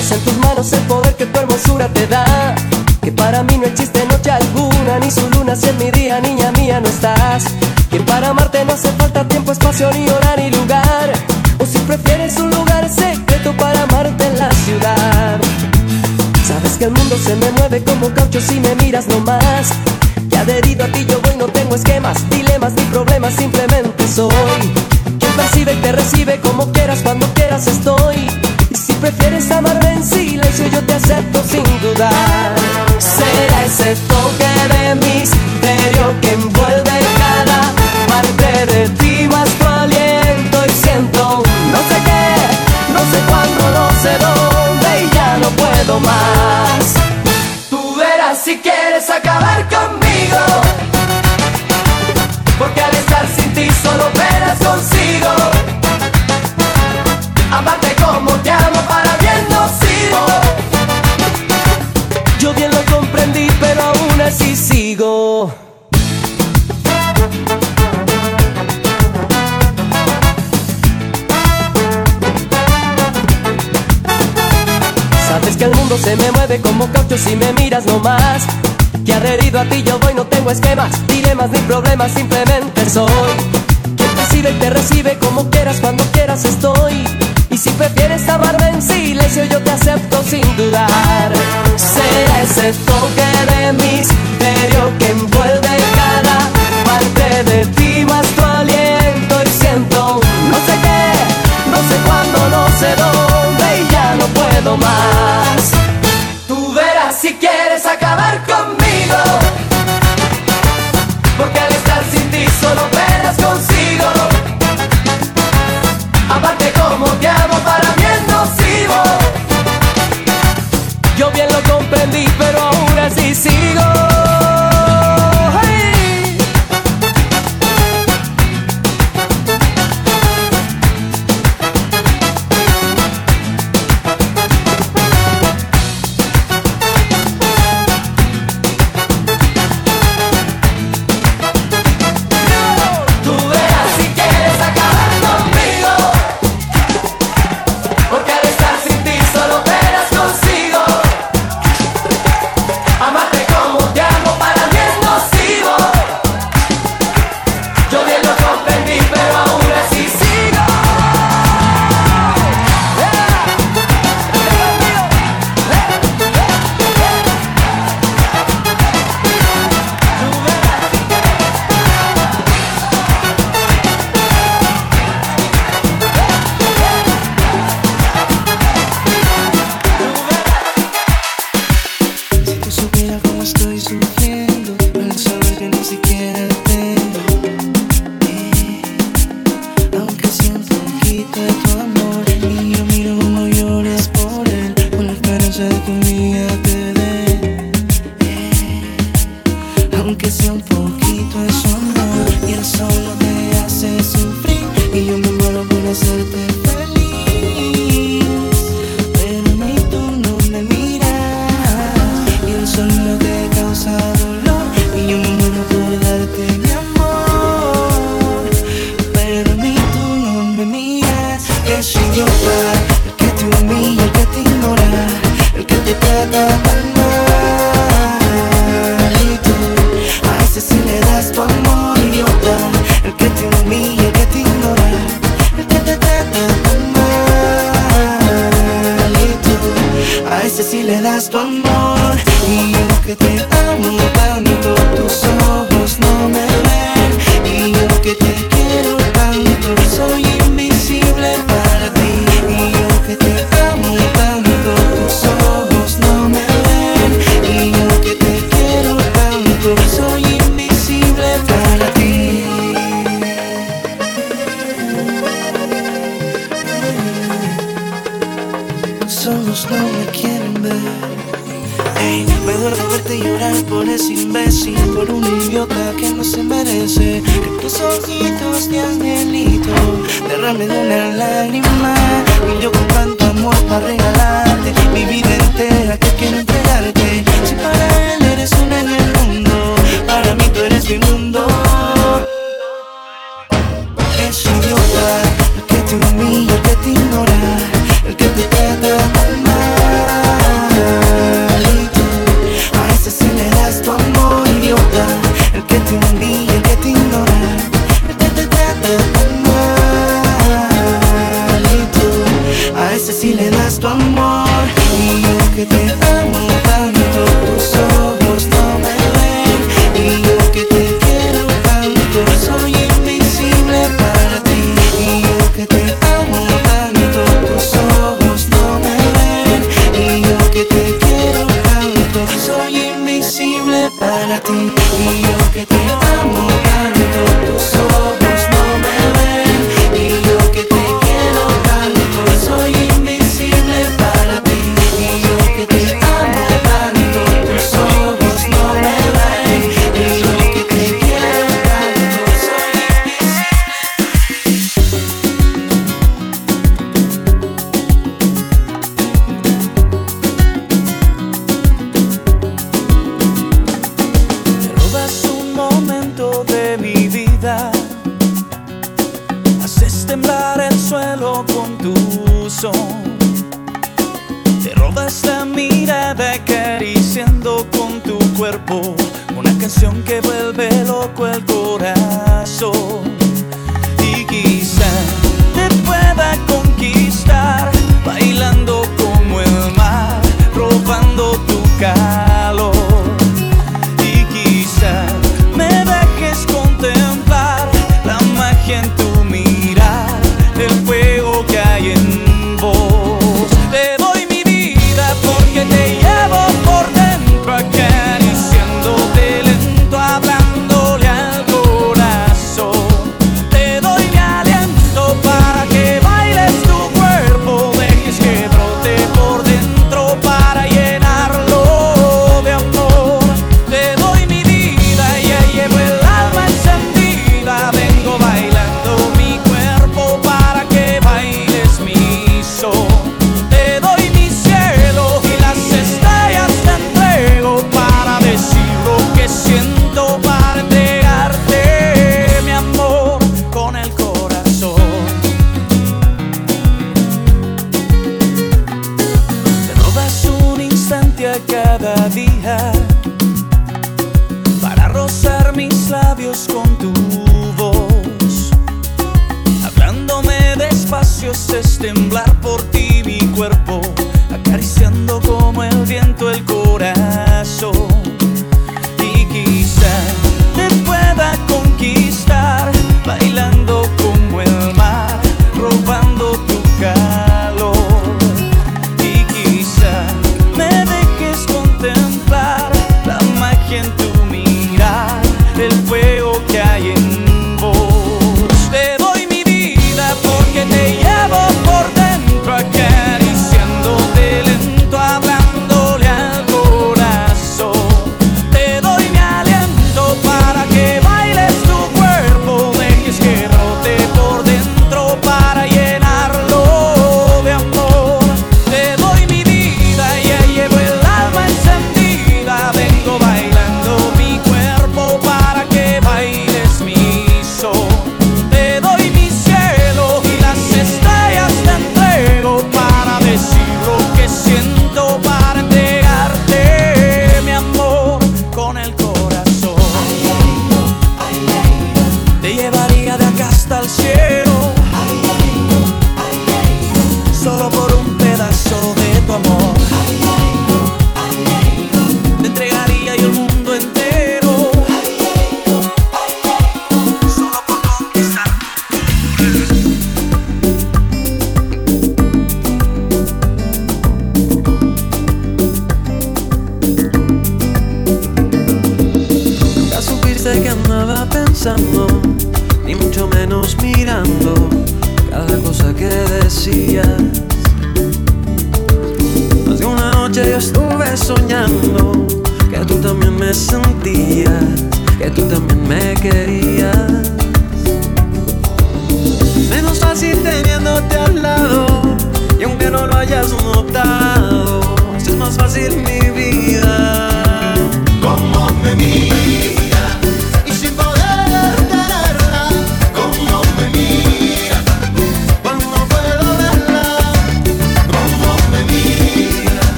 en tus manos el poder que tu hermosura te da. Que para mí no existe noche alguna, ni su luna si en mi día, niña mía, no estás. Que para amarte no hace falta tiempo, espacio, ni hora, ni lugar. O si prefieres un lugar secreto para amarte en la ciudad. Sabes que el mundo se me mueve como caucho si me miras nomás. Que adherido a ti yo voy, no tengo esquemas, dilemas ni problemas, simplemente soy. Quien percibe y te recibe como quieras, cuando quieras estoy. Prefieres amarme en silencio, yo te acepto sin dudar. Será ese toque de misterio que que el mundo se me mueve como caucho si me miras nomás. Que adherido a ti yo voy, no tengo esquemas, dilemas ni problemas, simplemente soy. Quien te sirve y te recibe como quieras, cuando quieras estoy. Y si prefieres amarme en silencio, yo te acepto sin dudar. Será ese toque de misterio que envuelve cada parte de ti, más tu aliento. Y siento no sé qué, no sé cuándo, no sé dónde, y ya no puedo más. Acabar conmigo. Porque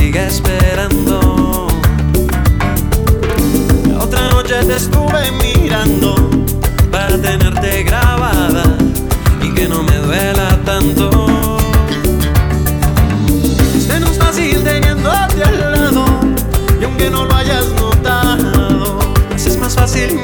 sigue esperando. Otra noche te estuve mirando para tenerte grabada y que no me duela tanto. Es no fácil teniéndote al lado y aunque no lo hayas notado, pues es más fácil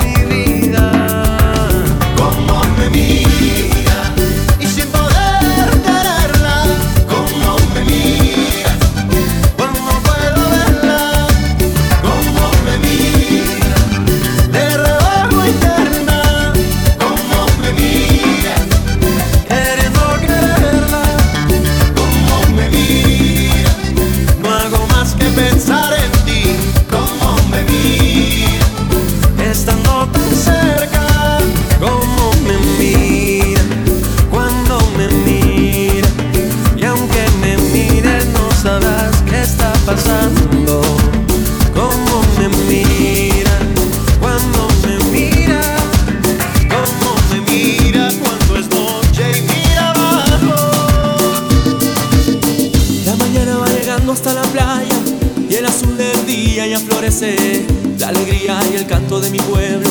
el azul del día ya florece. La alegría y el canto de mi pueblo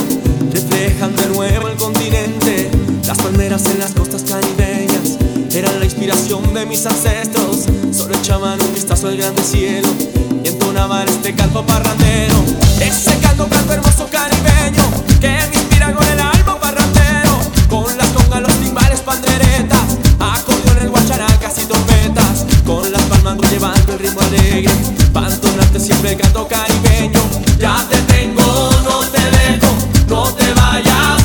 reflejan de nuevo el continente. Las palmeras en las costas caribeñas eran la inspiración de mis ancestros. Solo echaban un vistazo al grande cielo y entonaban este canto parrandero. Ese canto, canto hermoso caribeño que me inspira con el alma parrandero. Con las congas, los timbales, panderetas, acordeones, guacharacas y trompetas. Con las llevando el ritmo alegre. Para entonarte siempre el canto caribeño ya te tengo no te dejo no te vayas.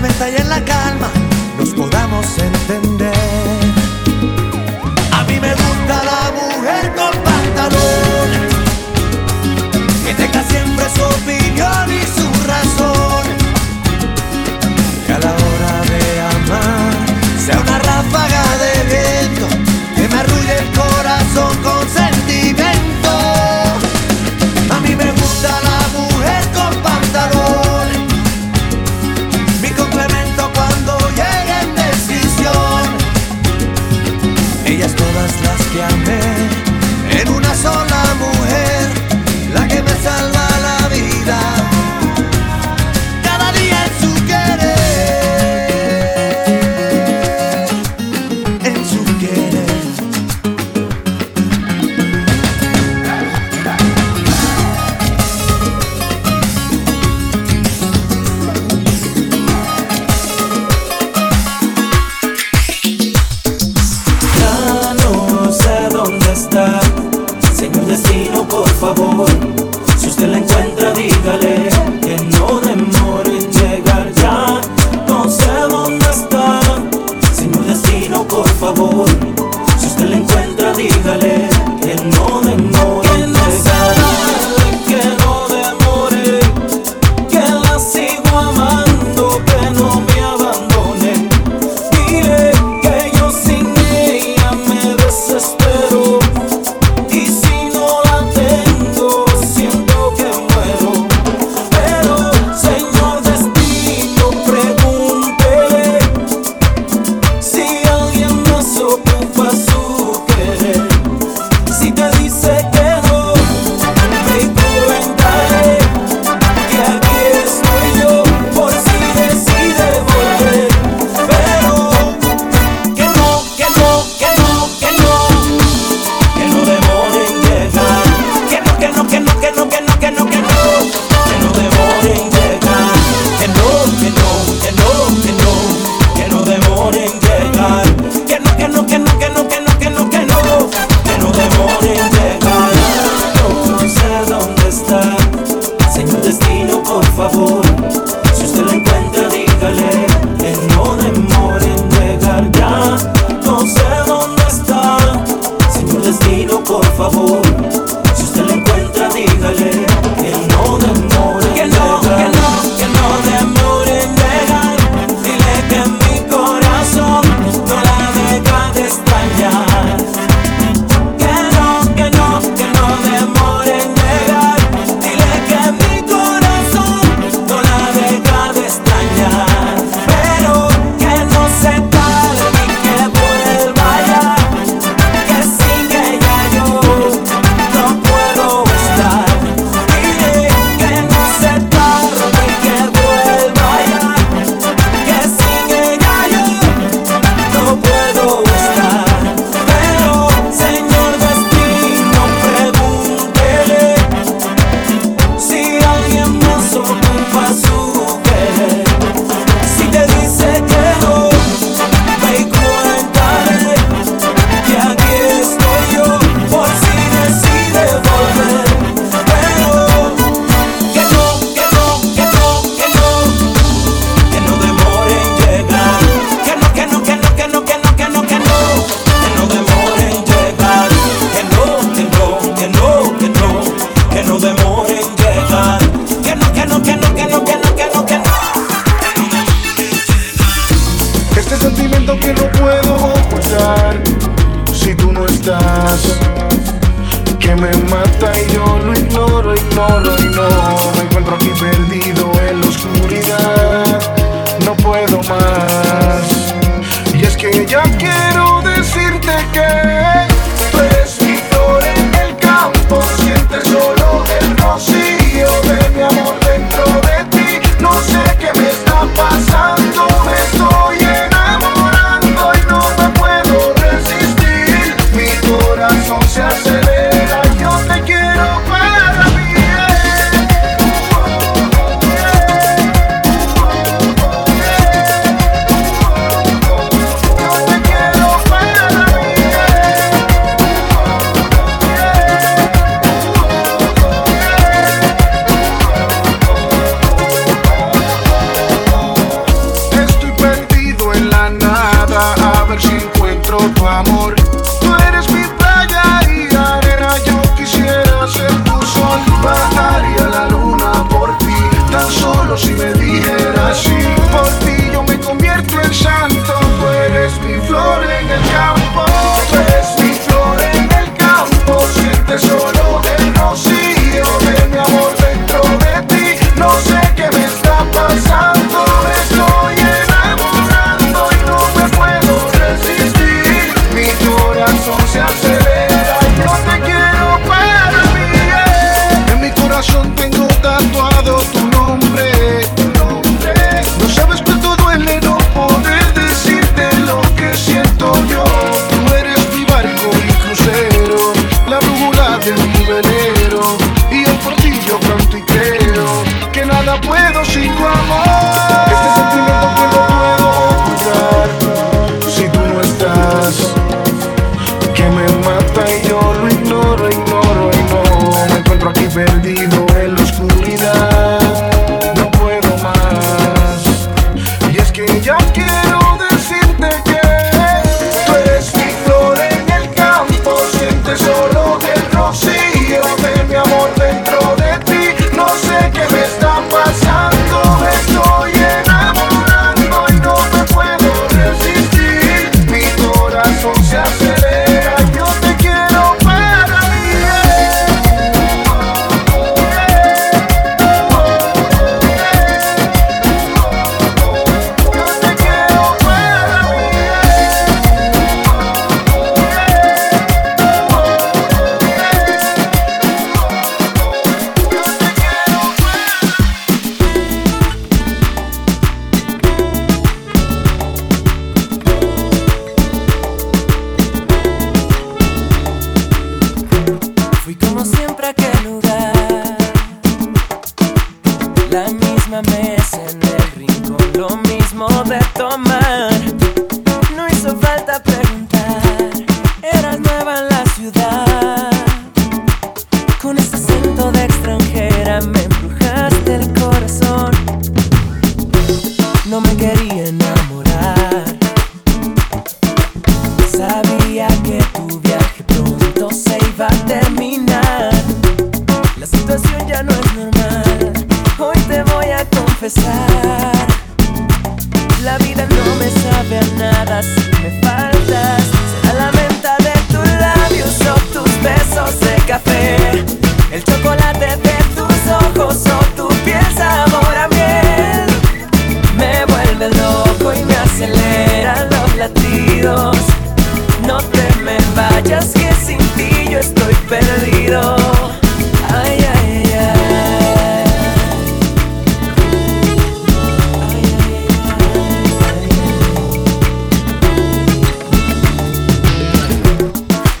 Tormenta y en la calma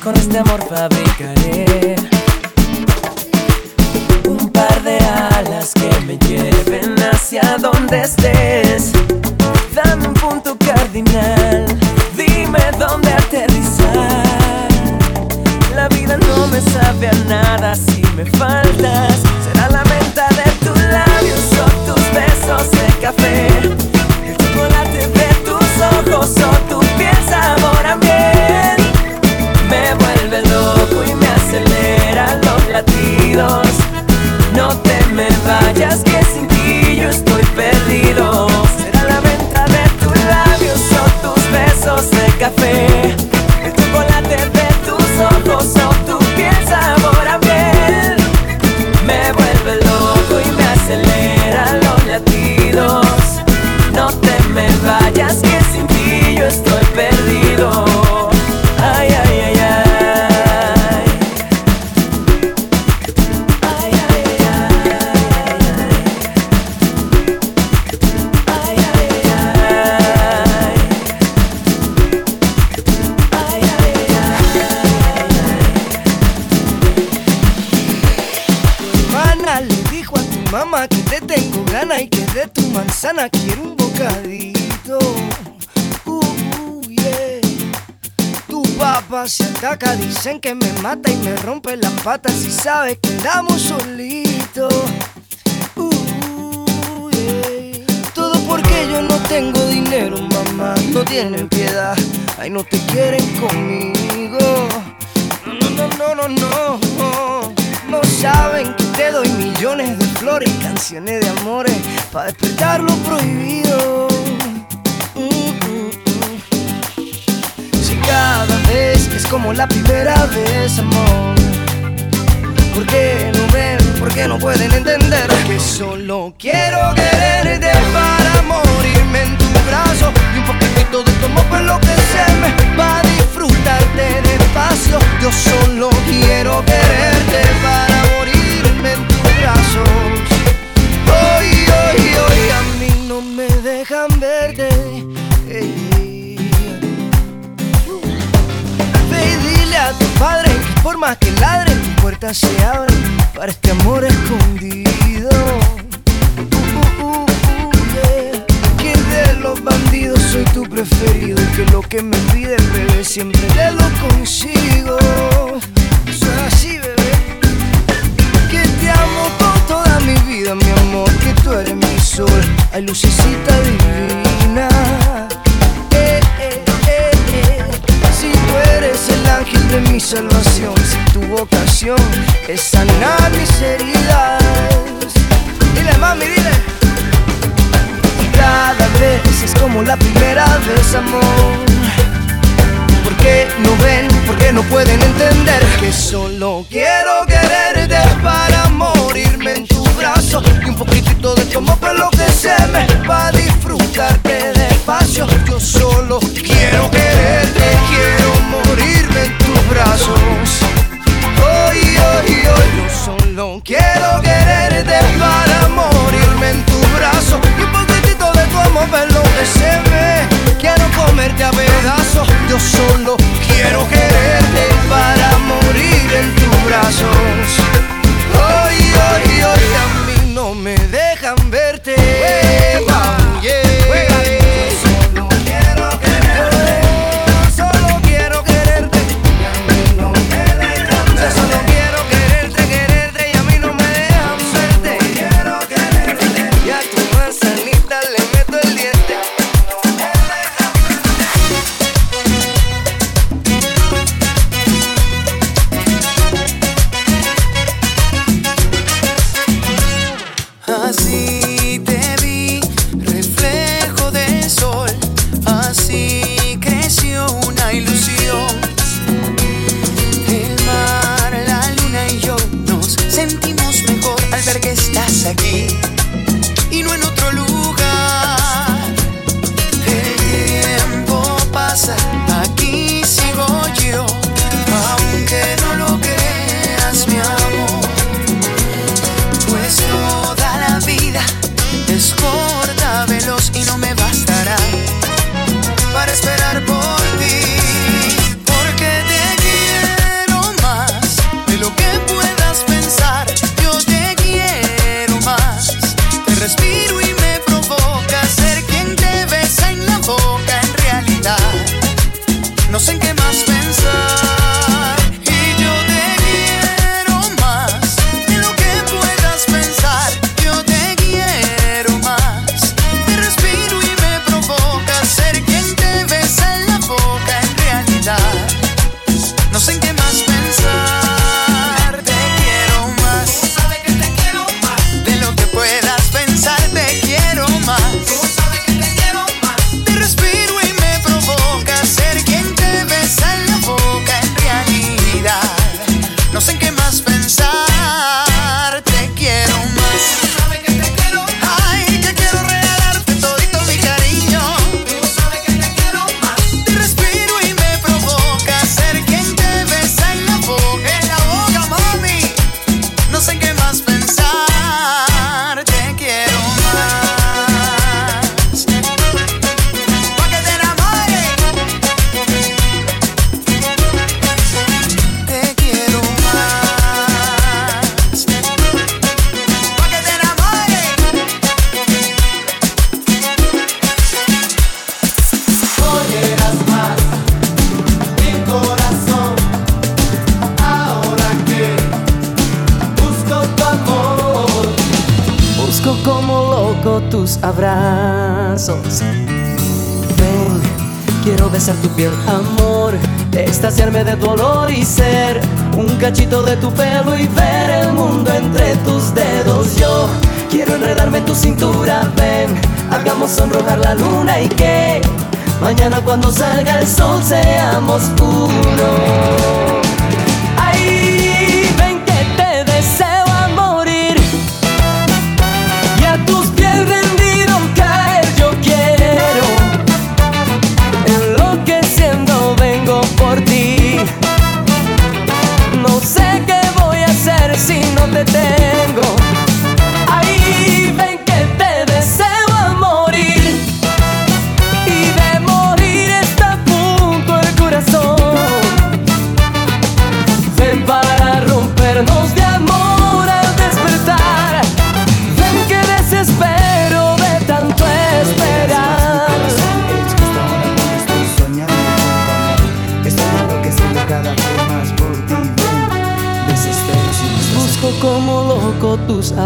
con este amor fabricaré un par de alas que me lleven hacia donde estés. Dame un punto cardinal, dime dónde aterrizar. La vida no me sabe a nada si me faltas. Será la venta de tus labios o tus besos de café. café. Cama, que te tengo gana y que de tu manzana quiero un bocadito. Uh, uh, yeah. Tu papá se ataca, dicen que me mata y me rompe las patas si sabes que andamos solitos. Uh, yeah. Todo porque yo no tengo dinero, mamá, no tienen piedad, ay no te quieren conmigo. No, no, no, no, no, no. No saben que te doy millones de flores y canciones de amores para despertar lo prohibido. Mm, mm, mm. Si cada vez es como la primera vez, amor. ¿Por qué no ven? ¿Por qué no pueden entender que solo quiero quererte para morirme en tu brazo y un poquitito de tu amor fue lo que se me va despacio. Yo solo quiero quererte para morirme en tus brazos. Hoy, hoy, hoy a mí no me dejan verte. Ey. Ve y dile a tu padre que por más que ladre, tu puerta se abre para este amor escondido. Que me pides, bebé, siempre te lo consigo. Es así, bebé. Que te amo con toda mi vida, mi amor, que tú eres mi sol, ay lucecita divina. Eh, eh, eh, eh. Si tú eres el ángel de mi salvación, si tu vocación es sanar mis heridas. Dile, mami, dile. Cada vez es como la primera vez, amor. ¿Por qué no ven? ¿Por qué no pueden entender que solo quiero quererte para morirme en tu brazo y un poquitito de tu amor fue lo que se me va a disfrutarte despacio? Yo solo quiero quererte, quiero morirme en tus brazos. Hoy, hoy, hoy, yo solo quiero quererte para morirme en tu brazo y un poquitito de tu amor fue lo que se comerte a pedazos. Yo solo quiero quererte para morir en tus brazos. Tus abrazos. Ven, quiero besar tu piel, amor, extasiarme de tu olor y ser un cachito de tu pelo y ver el mundo entre tus dedos. Yo quiero enredarme en tu cintura, ven, hagamos sonrojar la luna y que mañana cuando salga el sol seamos uno.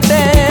No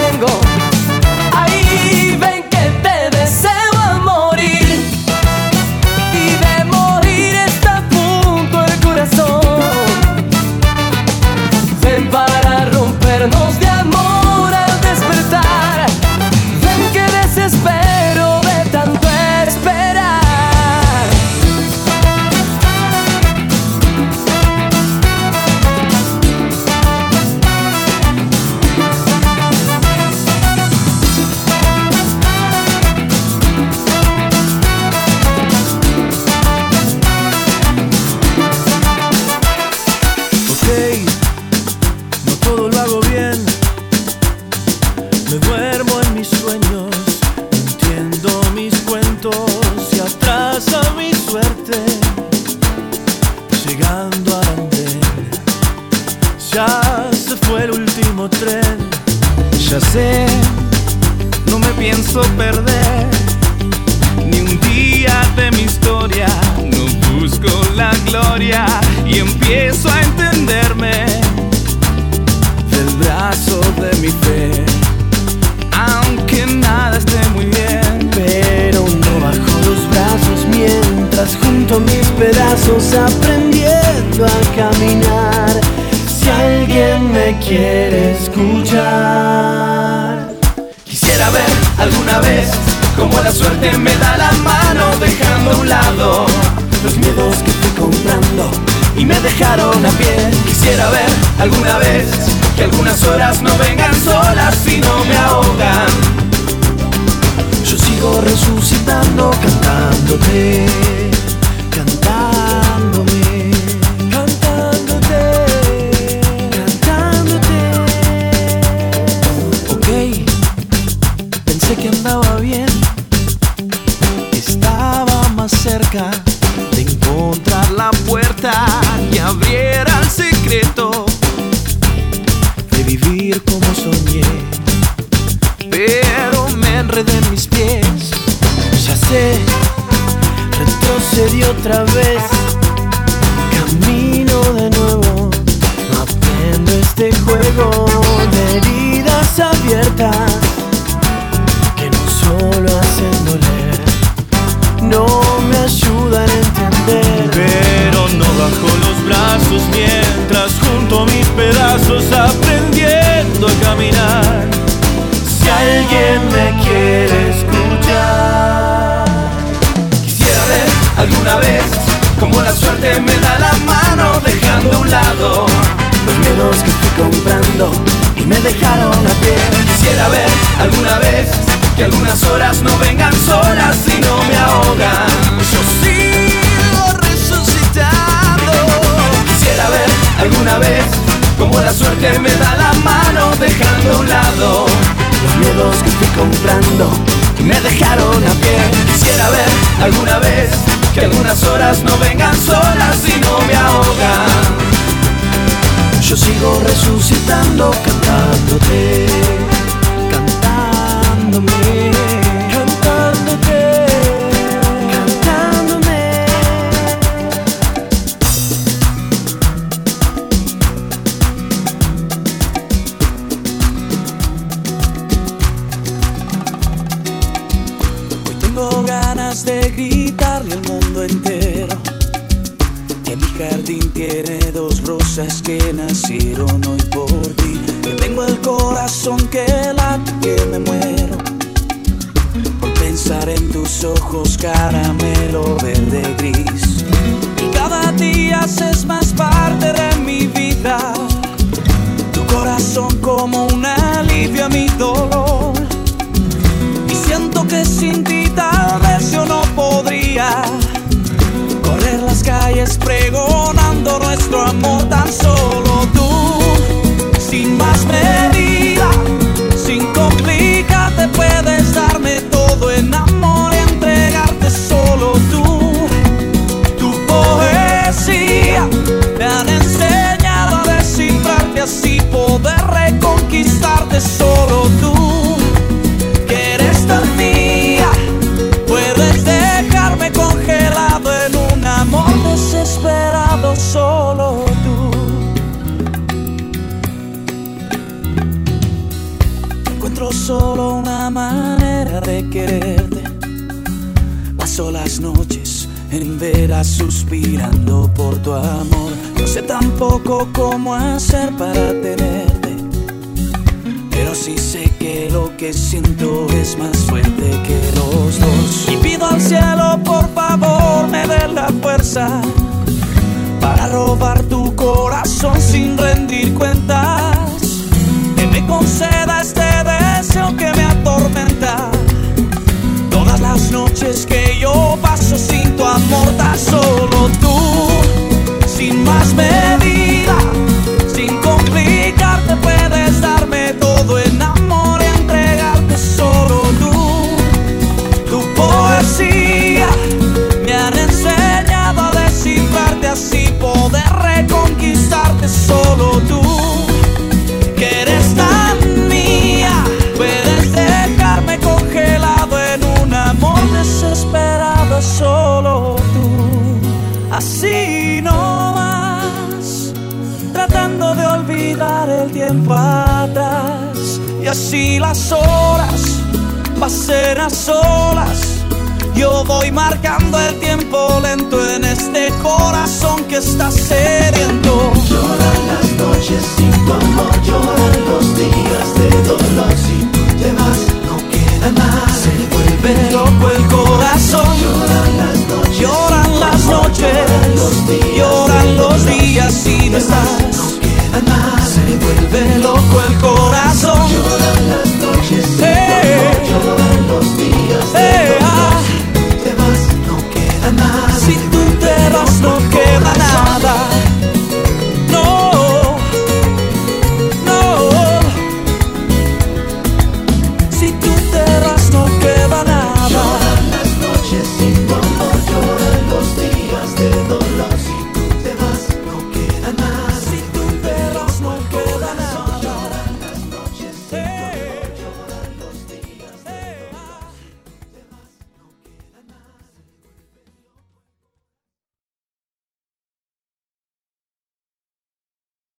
Quisiera ver alguna vez que algunas horas no vengan solas y no me ahogan. Yo sigo resucitando, cantándote, de vivir como soñé. pero me enredé en mis pies Ya sé, retrocedí otra vez. Camino de nuevo, aprendo este juego de heridas abiertas que no solo hacen doler, no me ayudan a entender. pero no bajo los brazos mientras junto a mis pedazos aprendiendo a caminar Si alguien me quiere escuchar, Quisiera ver alguna vez cómo la suerte me da la mano dejando a un lado los miedos que fui comprando y me dejaron a pie. Quisiera ver alguna vez que algunas horas no vengan solas y no me ahogan. Yo sí alguna vez como la suerte me da la mano dejando a un lado los miedos que fui comprando y me dejaron a pie. Quisiera ver alguna vez que algunas horas no vengan solas y no me ahogan. Yo sigo resucitando cantándote, cantándome. De quererte. Paso las noches en veras suspirando por tu amor. No sé tampoco cómo hacer para tenerte. Pero sí sé que lo que siento es más fuerte que los dos. Y pido al cielo, por favor, me dé la fuerza para robar tu corazón sin rendir cuentas. Que me conceda este deseo que me noches que yo paso sin tu amor, tan solo tú, sin más medida, sin complicarte, puedes darme todo en amor y entregarte solo tú. Tu poesía me han enseñado a descifrarte así, poder reconquistarte solo y así las horas pasen a solas. Yo voy marcando el tiempo lento en este corazón que está sediento. Lloran las noches sin tu amor, lloran los días de dolor. Si tú te vas, no queda más. Se vuelve loco el corazón. Lloran las noches, lloran las noches, lloran los días, lloran los días pueden. Se vuelve loco el corazón. Lloran las noches, eh. lloran los días. Eh. Ah. Si tú te vas, no queda nada. Si tú te vas, no queda nada.